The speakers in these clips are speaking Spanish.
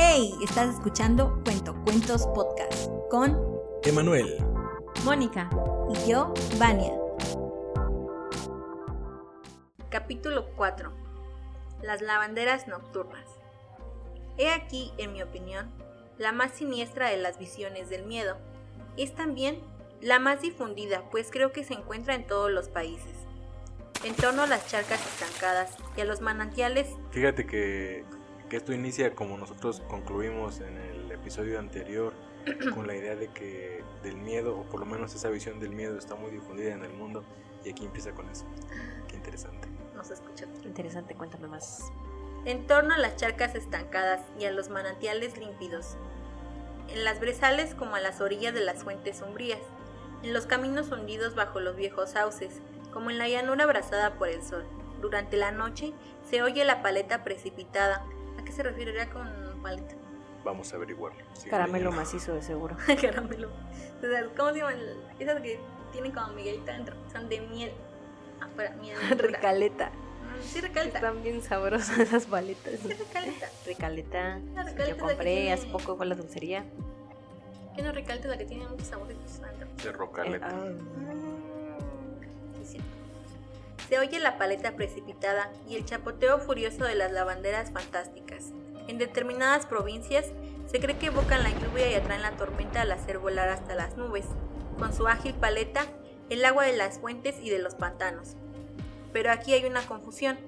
Hey, estás escuchando Cuento Cuentos Podcast con Emanuel, Mónica. y yo, Vania. Capítulo 4. Las lavanderas nocturnas. He aquí, en mi opinión, la más siniestra de las visiones del miedo. Es también la más difundida, pues creo que se encuentra en todos los países. En torno a las charcas estancadas y a los manantiales, fíjate que, que esto inicia como nosotros concluimos en el episodio anterior con la idea de que del miedo, o por lo menos esa visión del miedo está muy difundida en el mundo y aquí empieza con eso. Qué interesante. no se escucha. Interesante, cuéntame más. En torno a las charcas estancadas y a los manantiales límpidos. En las brezales como a las orillas de las fuentes sombrías. En los caminos hundidos bajo los viejos sauces, como en la llanura abrazada por el sol. Durante la noche se oye la paleta precipitada. ¿A qué se referiría con paleta? Vamos a averiguarlo. Caramelo macizo de seguro. Caramelo. O sea, ¿Cómo se llaman? Esas que tienen como miguelita dentro. Son de miel. Afuera, miel. dura. Ricaleta. Mm, Sí, recaleta. Están bien sabrosas esas paletas. Sí, recaleta. Que Ricaleta es Yo compré tiene- hace poco con la dulcería. ¿Qué no recaleta la que tiene muchos sabores? De rocaleta. Eh, Sí, sí. Se oye la paleta precipitada y el chapoteo furioso de las lavanderas fantásticas. En determinadas provincias se cree que evocan la lluvia y atraen la tormenta al hacer volar hasta las nubes, con su ágil paleta, el agua de las fuentes y de los pantanos. Pero aquí hay una confusión.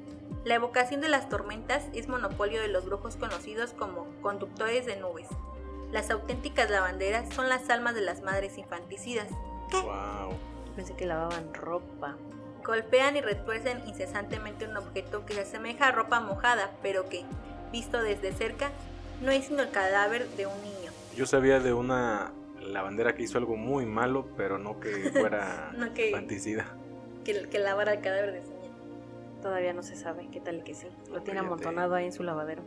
La evocación de las tormentas es monopolio de los brujos conocidos como conductores de nubes. Las auténticas lavanderas son las almas de las madres infanticidas. Wow. Pensé que lavaban ropa. Golpean y retuercen incesantemente un objeto que se asemeja a ropa mojada, pero que, visto desde cerca, no es sino el cadáver de un niño. Yo sabía de una lavandera que hizo algo muy malo, pero no que fuera No que- infanticida. Que, que lavara el cadáver de su niño. Todavía no se sabe qué tal que sí. Lo tiene amontonado ahí en su lavadero.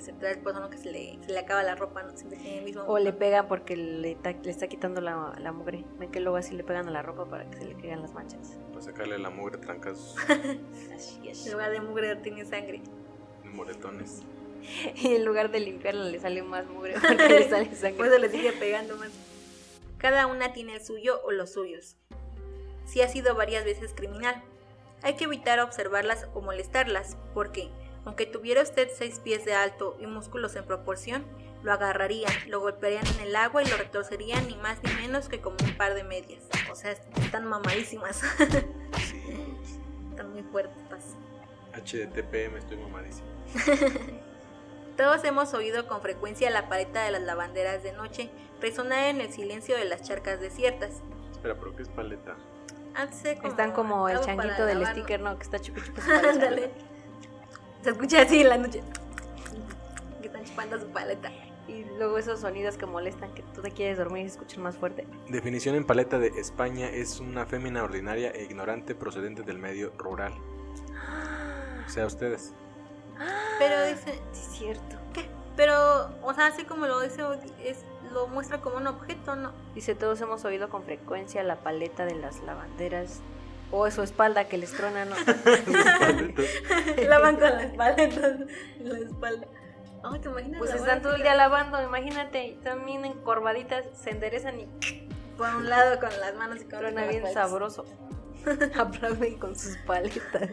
Se trae el no que se le, se le acaba la ropa, ¿no? Siempre tiene el mismo. O le pega porque le, ta- le está quitando la, la mugre. Ven que luego así le pegan a la ropa para que se le caigan las manchas. Para sacarle la mugre trancas En lugar de mugre tiene sangre. de moretones. Y en lugar de limpiarla le sale más mugre porque le sale Por sangre. eso le sigue pegando más. Cada una tiene el suyo o los suyos. Si ha sido varias veces criminal. Hay que evitar observarlas o molestarlas, porque, aunque tuviera usted seis pies de alto y músculos en proporción, lo agarrarían, lo golpearían en el agua y lo retorcerían ni más ni menos que como un par de medias. O sea, están mamadísimas. Sí. están muy fuertes. HDTPM, estoy mamadísimo. Todos hemos oído con frecuencia la paleta de las lavanderas de noche resonar en el silencio de las charcas desiertas. Espera, ¿pero qué es paleta? Hace Están como el changuito del sticker, ¿no? Que está chupi chupi. Se escucha así en la noche. Que están chupando su paleta. Y luego esos sonidos que molestan, que tú te quieres dormir y se escuchan más fuerte. Definición en paleta de España es una fémina ordinaria e ignorante procedente del medio rural. O sea, ustedes. Pero dice, Sí, es cierto. pero, o sea, así como lo dice, es, lo muestra como un objeto, ¿no? Dice, todos hemos oído con frecuencia la paleta de las lavanderas. O su espalda que les trona, ¿no? Lavan con las paletas en la espalda. Ay, ¿te imaginas? Pues están todo el día lavando, imagínate, están bien encorvaditas, se enderezan y Por un lado con las manos y con trona las bien paletas. sabroso. Aplauden con sus paletas.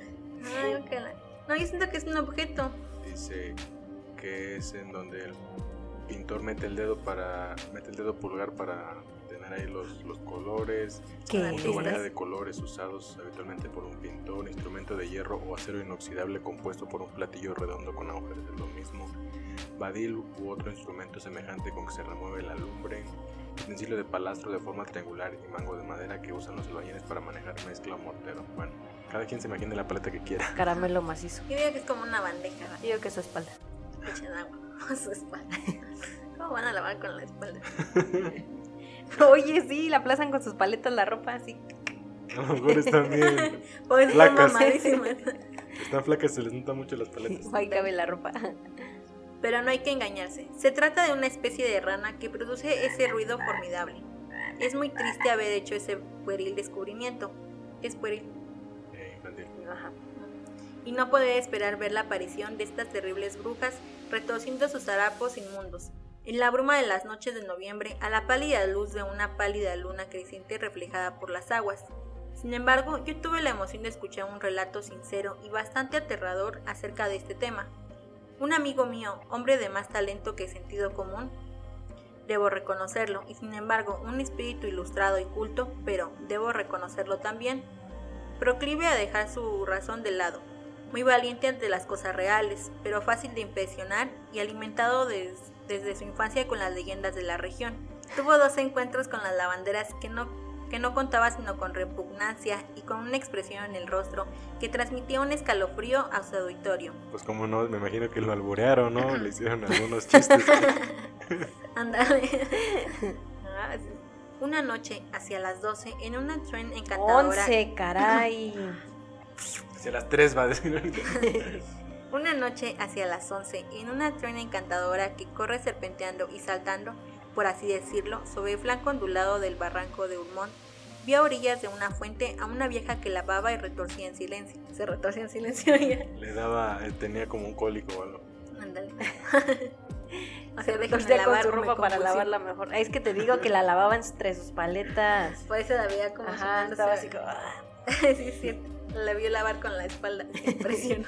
Ay, ojalá. No, yo siento que es un objeto. Dice que es en donde el pintor mete el dedo para mete el dedo pulgar para tener ahí los, los colores, ¿Qué Con punto es? variedad de colores usados habitualmente por un pintor, instrumento de hierro o acero inoxidable compuesto por un platillo redondo con agujeros de lo mismo, badil u otro instrumento semejante con que se remueve la lumbre, utensilio de palastro de forma triangular y mango de madera que usan los albañiles para manejar mezcla o mortero. Bueno, cada quien se imagine la paleta que quiera. Caramelo macizo. Yo digo que es como una bandeja. Yo digo que es su espalda. Echen agua a su espalda. ¿Cómo van a lavar con la espalda? Oye, sí, la aplazan con sus paletas la ropa así. A lo mejor están bien, Pues están Flacas. están flacas, se les notan mucho las paletas. Ahí cabe la ropa. Pero no hay que engañarse. Se trata de una especie de rana que produce ese ruido formidable. Es muy triste haber hecho ese pueril descubrimiento. Es pueril. Eh, infantil. Ajá. y no podía esperar ver la aparición de estas terribles brujas retorciendo sus harapos inmundos. En la bruma de las noches de noviembre, a la pálida luz de una pálida luna creciente reflejada por las aguas. Sin embargo, yo tuve la emoción de escuchar un relato sincero y bastante aterrador acerca de este tema. Un amigo mío, hombre de más talento que sentido común, debo reconocerlo, y sin embargo un espíritu ilustrado y culto, pero debo reconocerlo también, proclive a dejar su razón de lado, muy valiente ante las cosas reales, pero fácil de impresionar y alimentado desde su infancia con las leyendas de la región. Tuvo dos encuentros con las lavanderas que no, que no contaba sino con repugnancia y con una expresión en el rostro que transmitía un escalofrío a su auditorio. Pues como no, me imagino que lo alborearon, ¿no? Le hicieron algunos chistes. Ándale. Ah, una noche, hacia las 12, en una tren encantadora. 11, caray. hacia las 3 va a decir. una noche, hacia las 11, en una tren encantadora que corre serpenteando y saltando, por así decirlo, sobre el flanco ondulado del barranco de Urmont, vi a orillas de una fuente a una vieja que lavaba y retorcía en silencio. Se retorcía en silencio ella. Le daba, eh, tenía como un cólico o algo. Ándale. O sea, déjame lavar su ropa para lavarla mejor. Es que te digo que la lavaba entre sus paletas. Por eso la veía como Ajá, estaba así como... ah. sí, es cierto. La vio lavar con la espalda. Impresionó.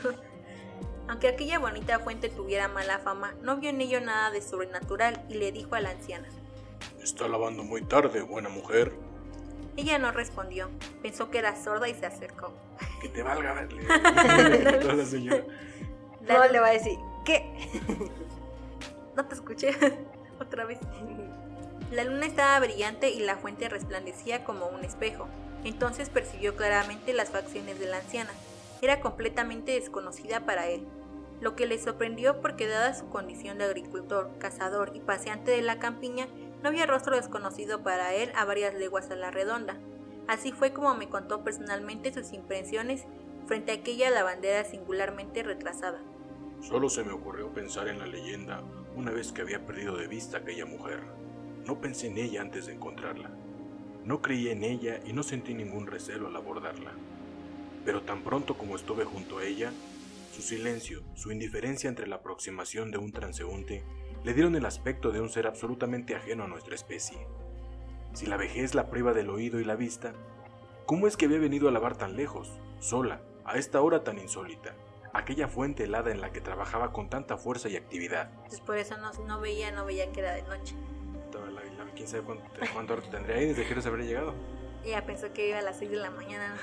Aunque aquella bonita fuente tuviera mala fama, no vio en ello nada de sobrenatural y le dijo a la anciana. Está lavando muy tarde, buena mujer. Ella no respondió. Pensó que era sorda y se acercó. Que te valga verle. La señora. No le va a decir, ¿qué? No te escuché. Otra vez. La luna estaba brillante y la fuente resplandecía como un espejo. Entonces percibió claramente las facciones de la anciana. Era completamente desconocida para él, lo que le sorprendió porque dada su condición de agricultor, cazador y paseante de la campiña, no había rostro desconocido para él a varias leguas a la redonda. Así fue como me contó personalmente sus impresiones frente a aquella lavandera singularmente retrasada. Solo se me ocurrió pensar en la leyenda una vez que había perdido de vista a aquella mujer. No pensé en ella antes de encontrarla. No creí en ella y no sentí ningún recelo al abordarla. Pero tan pronto como estuve junto a ella, su silencio, su indiferencia entre la aproximación de un transeúnte, le dieron el aspecto de un ser absolutamente ajeno a nuestra especie. Si la vejez la priva del oído y la vista, ¿cómo es que había venido a lavar tan lejos, sola, a esta hora tan insólita? aquella fuente helada en la que trabajaba con tanta fuerza y actividad. Pues por eso no, no veía, no veía que era de noche. La, la- quién sabe cuánto, cuánto tendría ahí, desde que se habría llegado. Ella pensó que iba a las 6 de la mañana.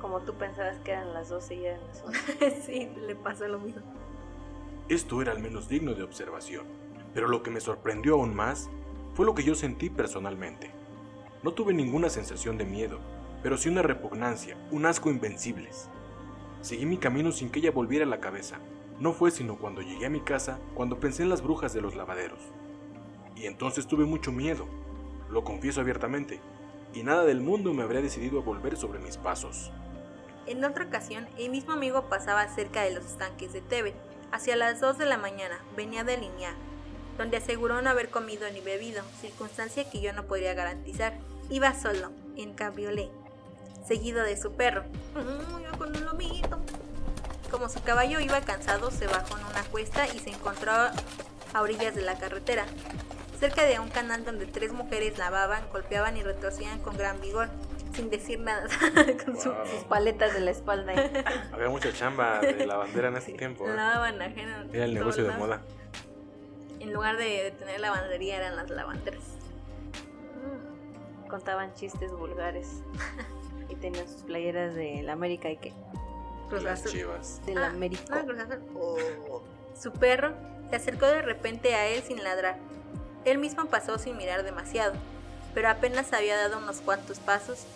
Como tú pensabas que eran las 12 y eran las 11. sí, le pasó lo mismo. Esto era al menos digno de observación, pero lo que me sorprendió aún más fue lo que yo sentí personalmente. No tuve ninguna sensación de miedo, pero sí una repugnancia, un asco invencibles. Seguí mi camino sin que ella volviera la cabeza. No fue sino cuando llegué a mi casa cuando pensé en las brujas de los lavaderos. Y entonces tuve mucho miedo, lo confieso abiertamente, y nada del mundo me habría decidido a volver sobre mis pasos. En otra ocasión, el mismo amigo pasaba cerca de los estanques de Tebet. Hacia las 2 de la mañana venía de Linear, donde aseguró no haber comido ni bebido, circunstancia que yo no podría garantizar. Iba solo, en cabriolet, seguido de su perro. Como su caballo iba cansado, se bajó en una cuesta y se encontró a orillas de la carretera, cerca de un canal donde tres mujeres lavaban, golpeaban y retorcían con gran vigor, sin decir nada, con su- Wow. Sus paletas de la espalda. ahí. Había mucha chamba de lavandera en ese tiempo. ¿eh? lavaban ajeno. Era el negocio de moda. En lugar de, de tener lavandería eran las lavanderas. Contaban chistes vulgares. Y tenían sus playeras del América y que. Cruz Las Azul. chivas. Del Ah, América. no, Cruz Azul. Oh. Su perro se acercó de repente a él sin ladrar. Él mismo pasó sin mirar demasiado, pero apenas había dado unos cuantos pasos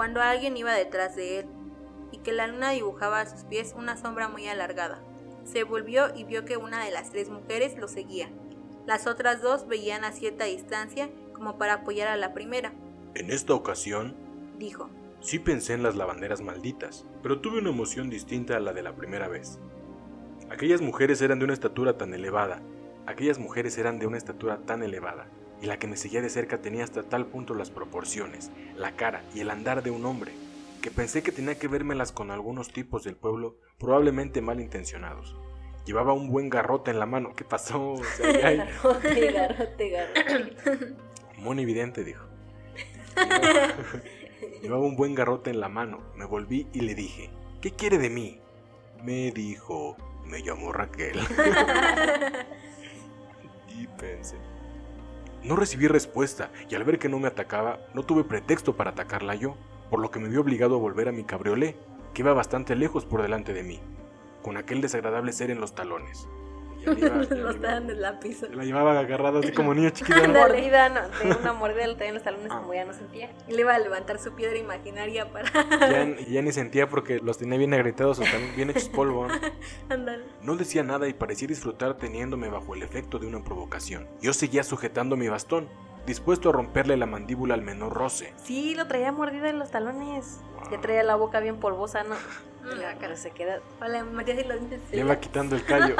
cuando alguien iba detrás de él y que la luna dibujaba a sus pies una sombra muy alargada. Se volvió y vio que una de las tres mujeres lo seguía. Las otras dos veían a cierta distancia como para apoyar a la primera, En esta ocasión, dijo. sí pensé en las lavanderas malditas, pero tuve una emoción distinta a la de la primera vez. Aquellas mujeres eran de una estatura tan elevada, aquellas mujeres eran de una estatura tan elevada, y la que me seguía de cerca tenía hasta tal punto las proporciones, la cara y el andar de un hombre. que pensé que tenía que vérmelas con algunos tipos del pueblo, probablemente malintencionados. Llevaba un buen garrote en la mano. ¿Qué pasó? garrote, garrote, garrote. Muy evidente, dijo. Llevaba un buen garrote en la mano. Me volví y le dije, ¿qué quiere de mí? Me dijo, me llamó Raquel. y pensé. No recibí respuesta y al ver que no me atacaba, no tuve pretexto para atacarla yo, por lo que me vi obligado a volver a mi cabriolé, que iba bastante lejos por delante de mí, con aquel desagradable ser en los talones. Ya la, los en la pizza. La llevaba agarrada así como niña chiquita. Una mordida, no, de una mordida le en los talones como ya no sentía. Y le iba a levantar su piedra imaginaria para... Ya, ya ni sentía porque los tenía bien agrietados o también bien hechos polvo. No decía nada y parecía disfrutar teniéndome bajo el efecto de una provocación. Yo seguía sujetando mi bastón, dispuesto a romperle la mandíbula al menor roce. Sí, lo traía mordida en los talones. Ya traía la boca bien polvosa, ¿no? La cara se queda... Vale, Matías y los dientes. Le iba quitando el callo.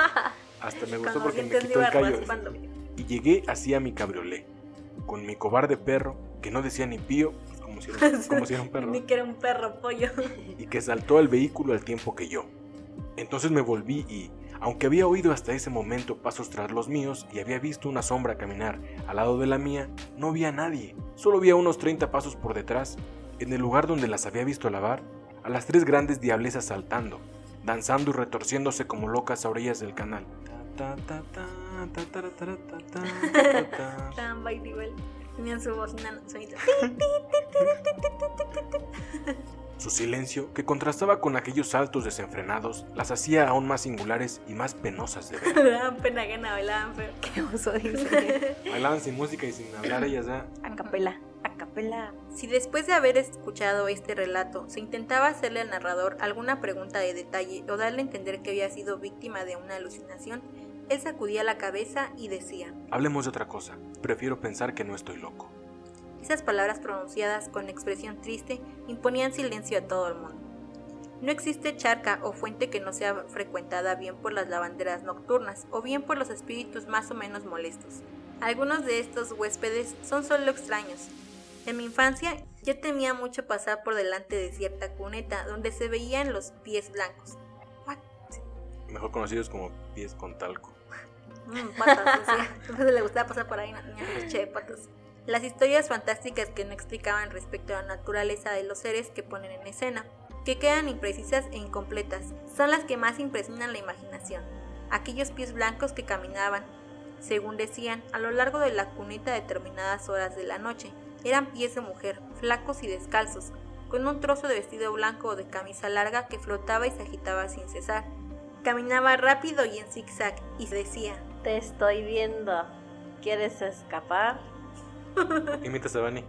Hasta me gustó porque me quitó el callo. Y llegué así a mi cabriolé, con mi cobarde perro, que no decía ni pío, pues, como si, era, como si era un perro. ni que era un perro pollo. y que saltó al vehículo al tiempo que yo. Entonces me volví y, aunque había oído hasta ese momento pasos tras los míos y había visto una sombra caminar al lado de la mía, no vi a nadie. Solo vi a unos 30 pasos por detrás, en el lugar donde las había visto lavar, a las tres grandes diablesas saltando, danzando y retorciéndose como locas a orillas del canal. Tenían su Su silencio, que contrastaba con aquellos saltos desenfrenados, las hacía aún más singulares y más penosas de ver. daban pena gana, bailaban feo. Qué oso dice. bailaban sin música y sin hablar ellas ya. A capela, a capela. Si después de haber escuchado este relato se intentaba hacerle al narrador alguna pregunta de detalle o darle a entender que había sido víctima de una alucinación, él sacudía la cabeza y decía, Hablemos de otra cosa, prefiero pensar que no estoy loco. Esas palabras pronunciadas con expresión triste imponían silencio a todo el mundo. No existe charca o fuente que no sea frecuentada bien por las lavanderas nocturnas o bien por los espíritus más o menos molestos. Algunos de estos huéspedes son solo extraños. En mi infancia yo temía mucho pasar por delante de cierta cuneta donde se veían los pies blancos. Mejor conocidos como pies con talco. Mm, patas, le gustaba pasar por ahí, che, patas. Las historias fantásticas que no explicaban respecto a la naturaleza de los seres que ponen en escena, que quedan imprecisas e incompletas, son las que más impresionan la imaginación. Aquellos pies blancos que caminaban, según decían, a lo largo de la cuneta a determinadas horas de la noche, eran pies de mujer, flacos y descalzos, con un trozo de vestido blanco o de camisa larga que flotaba y se agitaba sin cesar. Caminaba rápido y en zigzag y decía, te estoy viendo. ¿Quieres escapar? Imita a Sabani.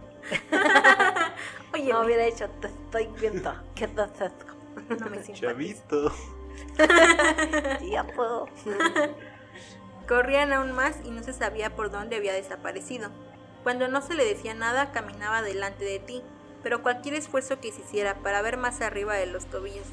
Oye, no hubiera dicho, te estoy viendo. ¿Qué te haces? No me visto. ya puedo. Corrían aún más y no se sabía por dónde había desaparecido. Cuando no se le decía nada, caminaba delante de ti, pero cualquier esfuerzo que se hiciera para ver más arriba de los tobillos,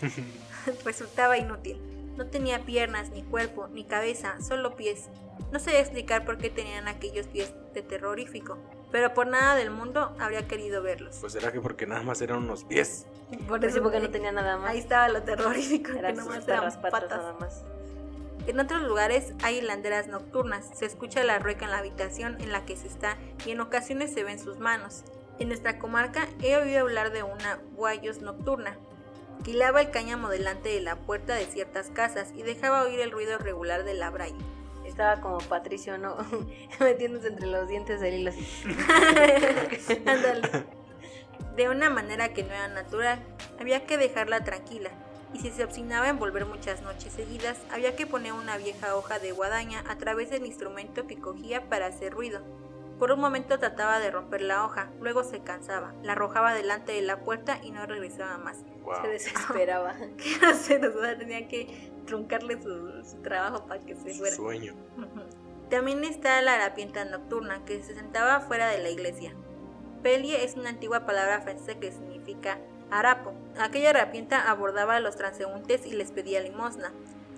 resultaba inútil. No tenía piernas, ni cuerpo, ni cabeza, solo pies. No sé explicar por qué tenían aquellos pies de terrorífico, pero por nada del mundo habría querido verlos. Pues será que porque nada más eran unos pies. Por eso porque no tenía nada más. Ahí estaba lo terrorífico, eran que nomás eran patas. Nada más. En otros lugares hay hilanderas nocturnas, se escucha la rueca en la habitación en la que se está y en ocasiones se ven sus manos. En nuestra comarca he oído hablar de una guayos nocturna, Quilaba el cáñamo delante de la puerta de ciertas casas y dejaba oír el ruido regular de la braille. Estaba como Patricio, ¿no? Metiéndose entre los dientes del hilo de una manera que no era natural. Había que dejarla tranquila. Y si se obstinaba en volver muchas noches seguidas, había que poner una vieja hoja de guadaña a través del instrumento que cogía para hacer ruido. Por un momento trataba de romper la hoja, luego se cansaba, la arrojaba delante de la puerta y no regresaba más. Se desesperaba. ¿Qué hacer? O sea, tenía que truncarle su, trabajo para que se fuera. Sueño. También está la harapienta nocturna, que se sentaba fuera de la iglesia. Pelie es una antigua palabra francesa que significa harapo. Aquella harapienta abordaba a los transeúntes y les pedía limosna.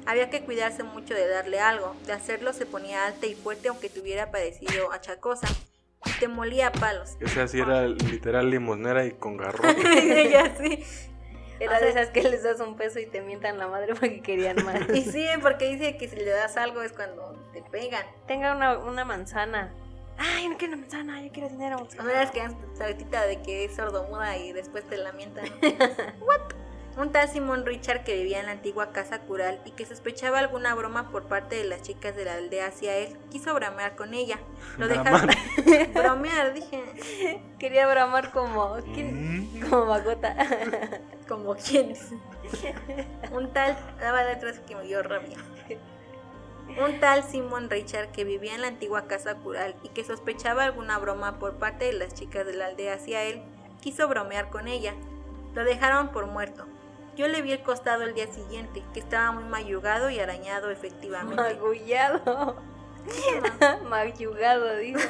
Había que cuidarse mucho de darle algo, de hacerlo se ponía alta y fuerte aunque tuviera padecido achacosa, y te molía a palos. Esa sí era literal limosnera y con garrote. Ella sí. Era de esas que les das un peso y te mientan la madre porque querían más. y sí, porque dice que si le das algo es cuando te pegan. Tenga una, una manzana. Ay, no quiero una manzana, yo quiero dinero. No me das que saltita de que es sordomuda y después te la mientan. ¿What? Un tal Simón Richard que vivía en la antigua casa cural y que sospechaba alguna broma por parte de las chicas de la aldea hacia él, quiso bromear con ella. Lo dejaron bromear, dije. Quería bramar como ¿quién? como Magota. como quién. Un tal daba detrás que me dio rabia. Un tal Simón Richard que vivía en la antigua casa cural y que sospechaba alguna broma por parte de las chicas de la aldea hacia él, quiso bromear con ella. Lo dejaron por muerto. Yo le vi el costado el día siguiente, que estaba muy mayugado y arañado efectivamente. Magullado. Mayugado, digo.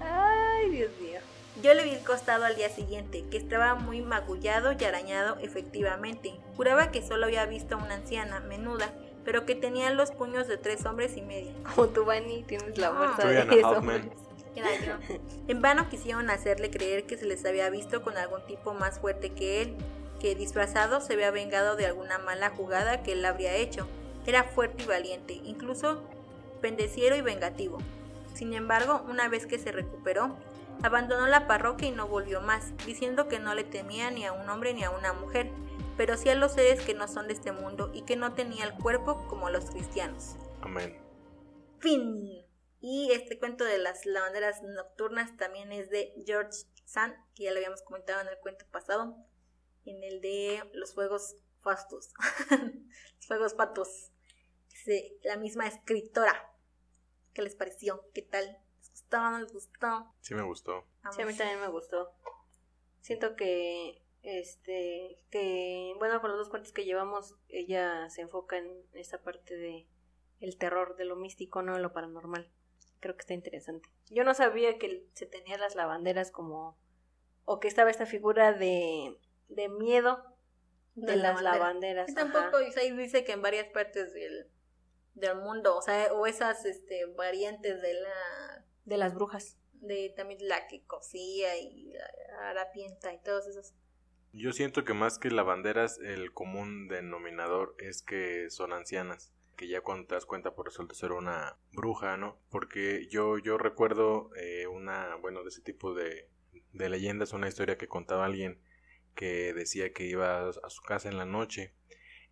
Ay, Dios mío. Yo le vi el costado al día siguiente, que estaba muy magullado y arañado efectivamente. Juraba que solo había visto a una anciana, menuda, pero que tenía los puños de tres hombres y medio. Como tú, Bunny, tienes la fuerza de En vano quisieron hacerle creer que se les había visto con algún tipo más fuerte que él, que disfrazado se había vengado de alguna mala jugada que él habría hecho. Era fuerte y valiente, incluso pendeciero y vengativo. Sin embargo, una vez que se recuperó, abandonó la parroquia y no volvió más, diciendo que no le temía ni a un hombre ni a una mujer, pero sí a los seres que no son de este mundo y que no tenía el cuerpo como los cristianos. Amén. Fin. Y este cuento de las lavanderas nocturnas también es de George Sand, que ya lo habíamos comentado en el cuento pasado, en el de los fuegos fastos, los fuegos patos. la misma escritora. ¿Qué les pareció? ¿Qué tal? ¿Les gustó? ¿No les gustó? Sí me gustó. Sí, a mí también me gustó. Siento que, este, que, bueno, con los dos cuentos que llevamos, ella se enfoca en esta parte de el terror, de lo místico, no de lo paranormal creo que está interesante. Yo no sabía que se tenía las lavanderas como, o que estaba esta figura de, de miedo de, las lavanderas. tampoco, ahí dice que en varias partes del, del mundo, o sea, o esas este, variantes de la... De las brujas. De también la que cosía y la harapienta y todos esos. Yo siento que más que lavanderas, el común denominador es que son ancianas que ya cuando te das cuenta por resulta ser una bruja, ¿no? Porque yo, yo recuerdo eh, una, bueno, de ese tipo de, de leyendas, una historia que contaba alguien que decía que iba a su casa en la noche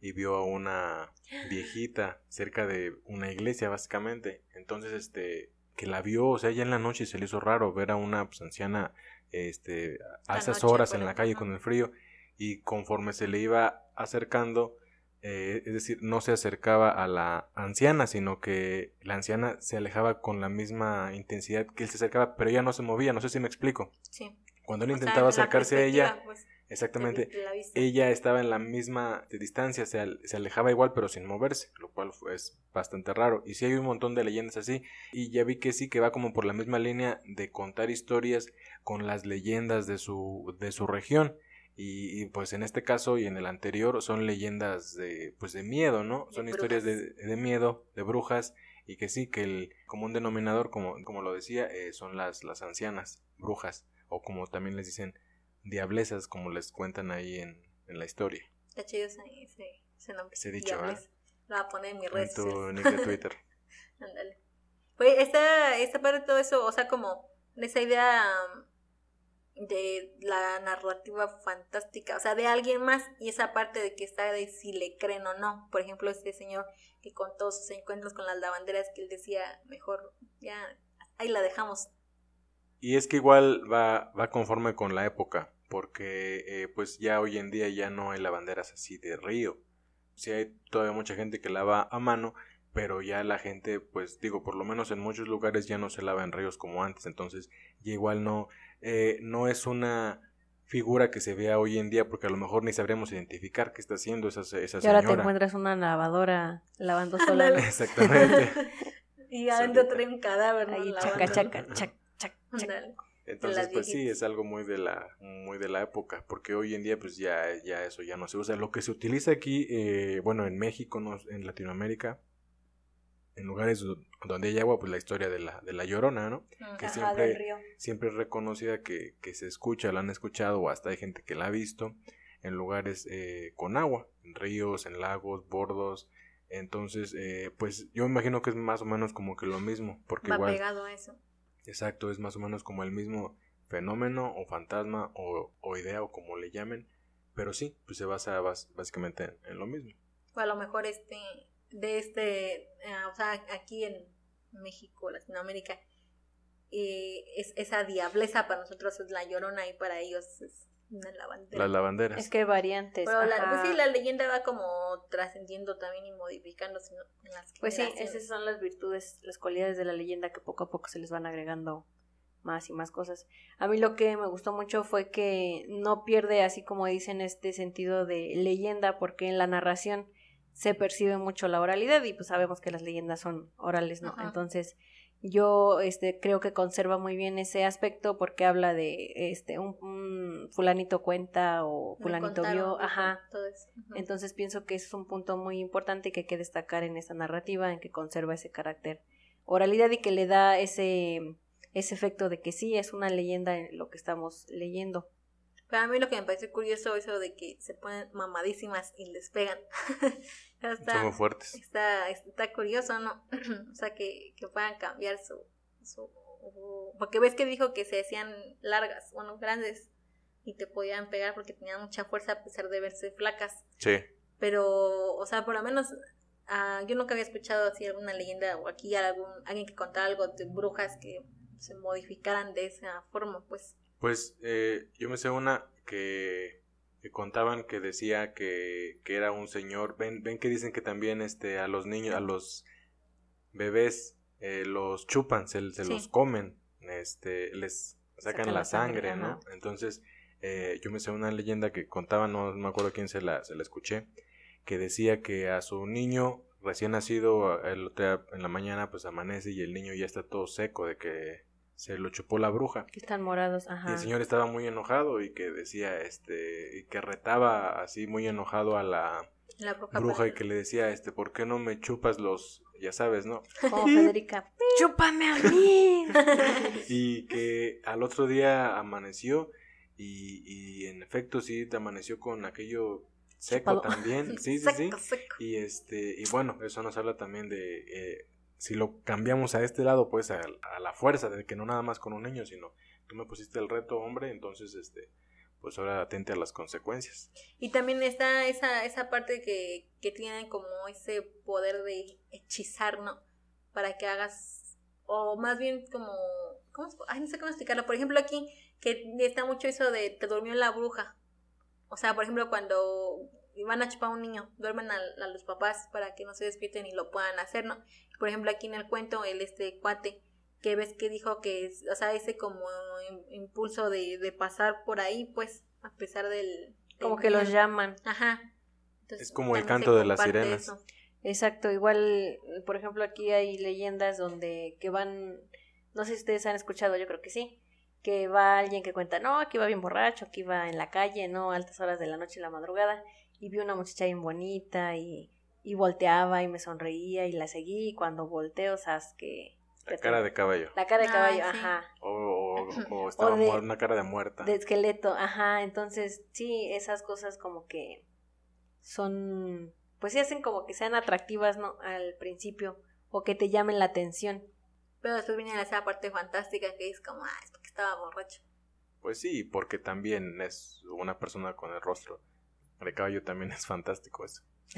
y vio a una viejita cerca de una iglesia básicamente. Entonces este que la vio o sea ya en la noche se le hizo raro ver a una pues, anciana este a esas horas en la calle con el frío. Y conforme se le iba acercando eh, es decir, no se acercaba a la anciana, sino que la anciana se alejaba con la misma intensidad que él se acercaba, pero ella no se movía, no sé si me explico. Sí. Cuando él intentaba acercarse a ella, pues, exactamente, ella estaba en la misma distancia, se, se, alejaba igual, pero sin moverse, lo cual es bastante raro. Y sí hay un montón de leyendas así, y ya vi que sí, que va como por la misma línea de contar historias con las leyendas de su, de su región. Y, pues en este caso y en el anterior son leyendas de pues de miedo, ¿no? son historias de, de, miedo, de brujas y que sí, que el común denominador, como, como lo decía, eh, son las, las ancianas, brujas, o como también les dicen, diablesas, como les cuentan ahí en, en la historia. Está chido ese, ese, nombre. Ese dicho, ¿eh? Lo voy a poner en mi red. tu nick de Twitter. Ándale. Pues esta, esta parte de todo eso, o sea, como esa idea de la narrativa fantástica, o sea, de alguien más, y esa parte de que está de si le creen o no. Por ejemplo, este señor que con todos sus encuentros con las lavanderas, que él decía, mejor ya, ahí la dejamos. Y es que igual va, va conforme con la época, porque eh, pues ya hoy en día ya no hay lavanderas así de río. Sí hay todavía mucha gente que lava a mano, pero ya la gente, pues digo, por lo menos en muchos lugares ya no se lava en ríos como antes, entonces ya igual no eh, no es una figura que se vea hoy en día porque a lo mejor ni sabremos identificar qué está haciendo esa, esa señora. Y ahora te encuentras una lavadora lavando sola. Exactamente. y adentro trae un cadáver. Ahí chaca, chaca, chac, chac, Entonces, pues sí, es algo muy de la, muy de la época, porque hoy en día, pues ya, ya eso ya no se usa. Lo que se utiliza aquí, eh, bueno, en México, no, en Latinoamérica, en lugares do- donde hay agua, pues la historia de la, de la llorona, ¿no? Que Ajá, siempre, del río. siempre es reconocida que, que se escucha, la han escuchado o hasta hay gente que la ha visto en lugares eh, con agua, en ríos, en lagos, bordos. Entonces, eh, pues yo imagino que es más o menos como que lo mismo, porque Va igual, pegado a eso. exacto, es más o menos como el mismo fenómeno o fantasma o, o idea o como le llamen, pero sí, pues se basa bas- básicamente en, en lo mismo. O a lo mejor este, de este, eh, o sea, aquí en México, Latinoamérica, eh, es, esa diableza para nosotros es la llorona y para ellos es una lavandera. Las lavanderas. Es que variantes. Pero la, pues sí, la leyenda va como trascendiendo también y modificándose ¿no? en las Pues sí, esas son las virtudes, las cualidades de la leyenda que poco a poco se les van agregando más y más cosas. A mí lo que me gustó mucho fue que no pierde, así como dicen, este sentido de leyenda, porque en la narración se percibe mucho la oralidad y pues sabemos que las leyendas son orales, ¿no? Ajá. Entonces yo este creo que conserva muy bien ese aspecto porque habla de este un, un fulanito cuenta o fulanito vio, ajá. todo eso. Entonces pienso que ese es un punto muy importante que hay que destacar en esta narrativa, en que conserva ese carácter oralidad y que le da ese, ese efecto de que sí es una leyenda en lo que estamos leyendo. Pero a mí lo que me pareció curioso es eso de que se ponen mamadísimas y les pegan. está, Son muy fuertes. está, está curioso, ¿no? o sea, que, que puedan cambiar su, su... Porque ves que dijo que se hacían largas, bueno, grandes, y te podían pegar porque tenían mucha fuerza a pesar de verse flacas. Sí. Pero, o sea, por lo menos ah, yo nunca había escuchado así alguna leyenda o aquí algún, alguien que contara algo de brujas que se modificaran de esa forma, pues. Pues eh, yo me sé una que, que contaban que decía que, que era un señor. Ven, ven que dicen que también este a los niños, a los bebés eh, los chupan, se, se Sí. los comen, este, les sacan, Sacan la sangre, sangre, ¿no? Entonces eh, yo me sé una leyenda que contaba, no, no me acuerdo quién se la, se la escuché, que decía que a su niño recién nacido el otro día en la mañana pues amanece y el niño ya está todo seco de que se lo chupó la bruja. Que están morados, Y ajá. el señor estaba muy enojado y que decía, este, y que retaba así muy enojado a la La bruja, y que le decía, este, ¿por qué no me chupas los, ya sabes, no? Como Federica, chúpame a mí. Y que al otro día amaneció y, y en efecto sí te amaneció con aquello seco Chupado. también, sí, sí, sí. Seco, seco. Y este, y bueno, eso nos habla también de eh, si lo cambiamos a este lado, pues a, a la fuerza, de que no nada más con un niño, sino tú me pusiste el reto, hombre, entonces este, pues ahora atente a las consecuencias. Y también está esa, esa parte que, que tienen como ese poder de hechizar, ¿no? Para que hagas, o más bien como, ¿cómo Ay, no sé cómo explicarlo. Por ejemplo, aquí, que está mucho eso de te durmió la bruja. O sea, por ejemplo, cuando van a chupar a un niño, duermen a, a los papás para que no se despierten y lo puedan hacer, ¿no? Por ejemplo, aquí en el cuento, el este cuate, que ves que dijo que, es- o sea, ese como im- impulso de, de pasar por ahí, pues, a pesar del... del Como que los llaman. Ajá. Entonces, Es como el canto de las sirenas. eso. Exacto, igual, por ejemplo, aquí hay leyendas donde que van, no sé si ustedes han escuchado, yo creo que sí, que va alguien que cuenta, no, aquí va bien borracho, aquí va en la calle, no, a altas horas de la noche y la madrugada, y vi una muchacha bien bonita y, y volteaba y me sonreía y la seguí y cuando volteo, sabes que... La cara de caballo. La cara de Ay, caballo, sí. ajá. O, o, o estaba O de- muer- una cara de muerta. De esqueleto, ajá. Entonces, sí, esas cosas como que son, pues sí hacen como que sean atractivas, ¿no? Al principio, o que te llamen la atención. Pero después viene esa parte fantástica que es como, ah, es porque estaba borracho. Pues sí, porque también es una persona con el rostro de caballo, también es fantástico eso.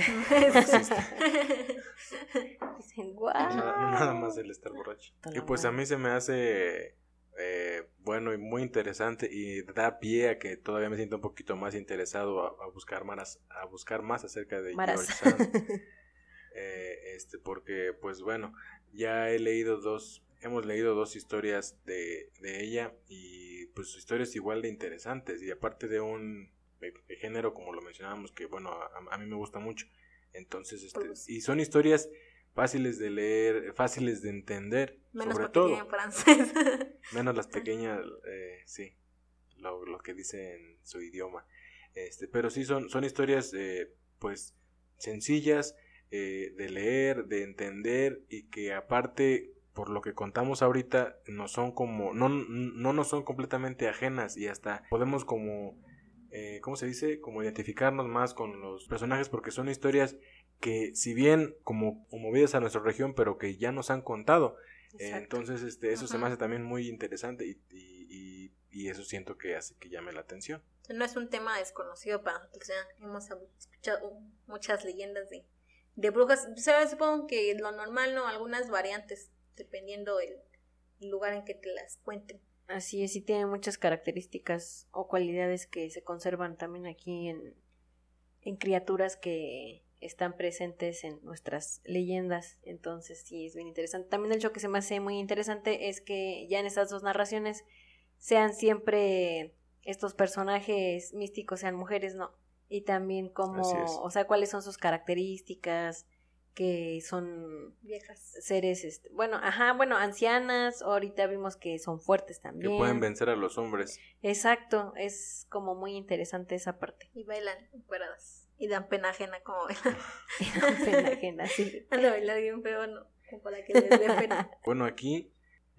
Dicen, guau. Nada, nada más el estar borracho. Y pues a mí se me hace eh, bueno y muy interesante y da pie a que todavía me siento un poquito más interesado a, a buscar más a buscar más acerca de Maras. George Sand. Eh, este porque pues bueno ya he leído dos hemos leído dos historias de, de ella y pues historias igual de interesantes y aparte de un de- de género como lo mencionábamos que bueno a, a mí me gusta mucho. Entonces este Pues- y son historias fáciles de leer fáciles de entender Menos sobre todo. en francés. menos las pequeñas eh, sí lo, lo que dice en su idioma. Este pero sí son son historias eh, pues sencillas eh, de leer, de entender y que aparte por lo que contamos ahorita no son como no no nos son completamente ajenas y hasta podemos como eh, ¿cómo se dice? Como identificarnos más con los personajes porque son historias que si bien como movidas a nuestra región pero que ya nos han contado. Entonces este eso se me hace también muy interesante y, y, y, eso siento que hace que llame la atención. No es un tema desconocido para nosotros hemos escuchado muchas leyendas de, de brujas. Supongo que lo normal no algunas variantes dependiendo del lugar en que te las cuenten Así es, y tiene muchas características o cualidades que se conservan también aquí en, en criaturas que están presentes en nuestras leyendas. Entonces, sí, es bien interesante. También el hecho que se me hace muy interesante es que ya en estas dos narraciones sean siempre estos personajes místicos, sean mujeres, ¿no? Y también como, o sea, cuáles son sus características, que son viejas seres, este, bueno, ajá, bueno, ancianas, ahorita vimos que son fuertes también. Que pueden vencer a los hombres. Exacto, es como muy interesante esa parte. Y bailan encueradas. Y dan pena ajena como bailan. y dan pena ajena, sí. Bailar bien feo, no, para que les dé pena. bueno, aquí,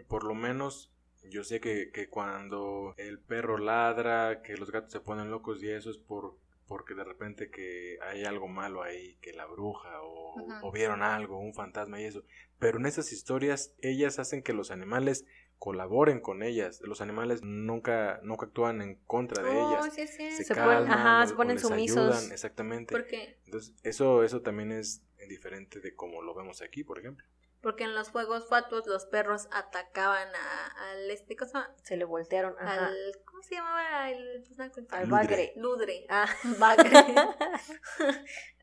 por lo menos, yo sé que, que cuando el perro ladra, que los gatos se ponen locos y eso es por porque de repente que hay algo malo ahí, que la bruja o, vieron algo, un fantasma y eso. Pero en esas historias ellas hacen que los animales colaboren con ellas. Los animales nunca, nunca actúan en contra de oh, ellas. Sí, sí. Se, se calman, ponen, ajá, se ponen sumisos. Ayudan, exactamente. ¿Por qué? Entonces, eso, eso también es diferente de como lo vemos aquí, por ejemplo. Porque en los juegos fatuos los perros atacaban a, al este cosa. Se le voltearon al ¿cómo se llamaba el al bagre. Ludre. Ah, bagre.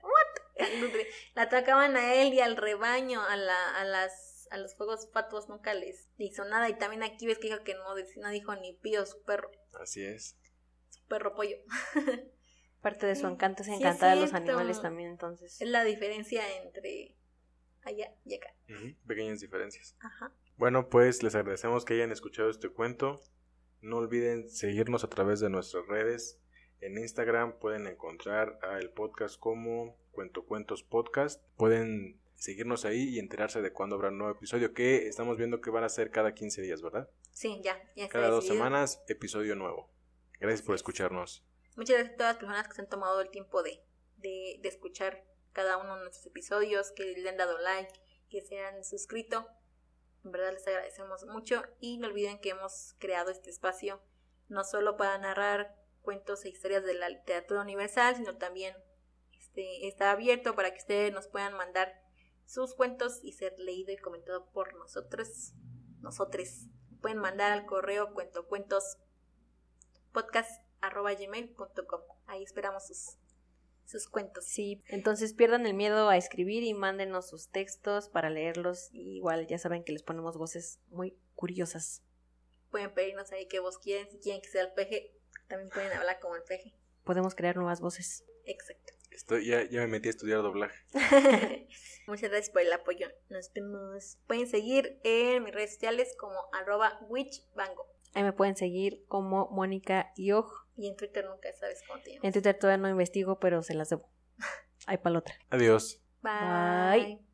What? Ludre. Le atacaban a él y al rebaño, a la, a las a los juegos fatuos nunca les hizo nada y también aquí ves que dijo que no, no dijo ni pío su perro. Así es. Su perro pollo. Parte de su encanto es encantar a los animales también, entonces. Es la diferencia entre allá y acá. Pequeñas diferencias. Ajá. Bueno, pues les agradecemos que hayan escuchado este cuento. No olviden seguirnos a través de nuestras redes. En Instagram pueden encontrar a el podcast como Cuento Cuentos Podcast. Pueden seguirnos ahí y enterarse de cuándo habrá un nuevo episodio, que estamos viendo que van a ser cada 15 días, ¿verdad? Sí, ya. ya cada dos semanas, episodio nuevo. Gracias por escucharnos. Muchas gracias a todas las personas que se han tomado el tiempo de, de, de escuchar cada uno de nuestros episodios, que le han dado like, que se han suscrito. En verdad les agradecemos mucho y no olviden que hemos creado este espacio no solo para narrar cuentos e historias de la literatura universal, sino también este, está abierto para que ustedes nos puedan mandar sus cuentos y ser leído y comentado por nosotros, nosotros. Pueden mandar al correo cuentocuentos Ahí esperamos sus sus cuentos. Sí, entonces pierdan el miedo a escribir y mándenos sus textos para leerlos. igual ya saben que les ponemos voces muy curiosas. Pueden pedirnos ahí qué voz quieren, si quieren que sea el peje, también pueden hablar como el peje. Podemos crear nuevas voces. Exacto. Estoy, ya, ya me metí a estudiar doblaje. Muchas gracias por el apoyo. Nos vemos. Pueden seguir en mis redes sociales como arroba witchbango. Ahí me pueden seguir como Mónica Yoj. Y en Twitter nunca sabes cómo te llamas. En Twitter todavía no investigo, pero se las debo. Hay para otra. Adiós. Bye.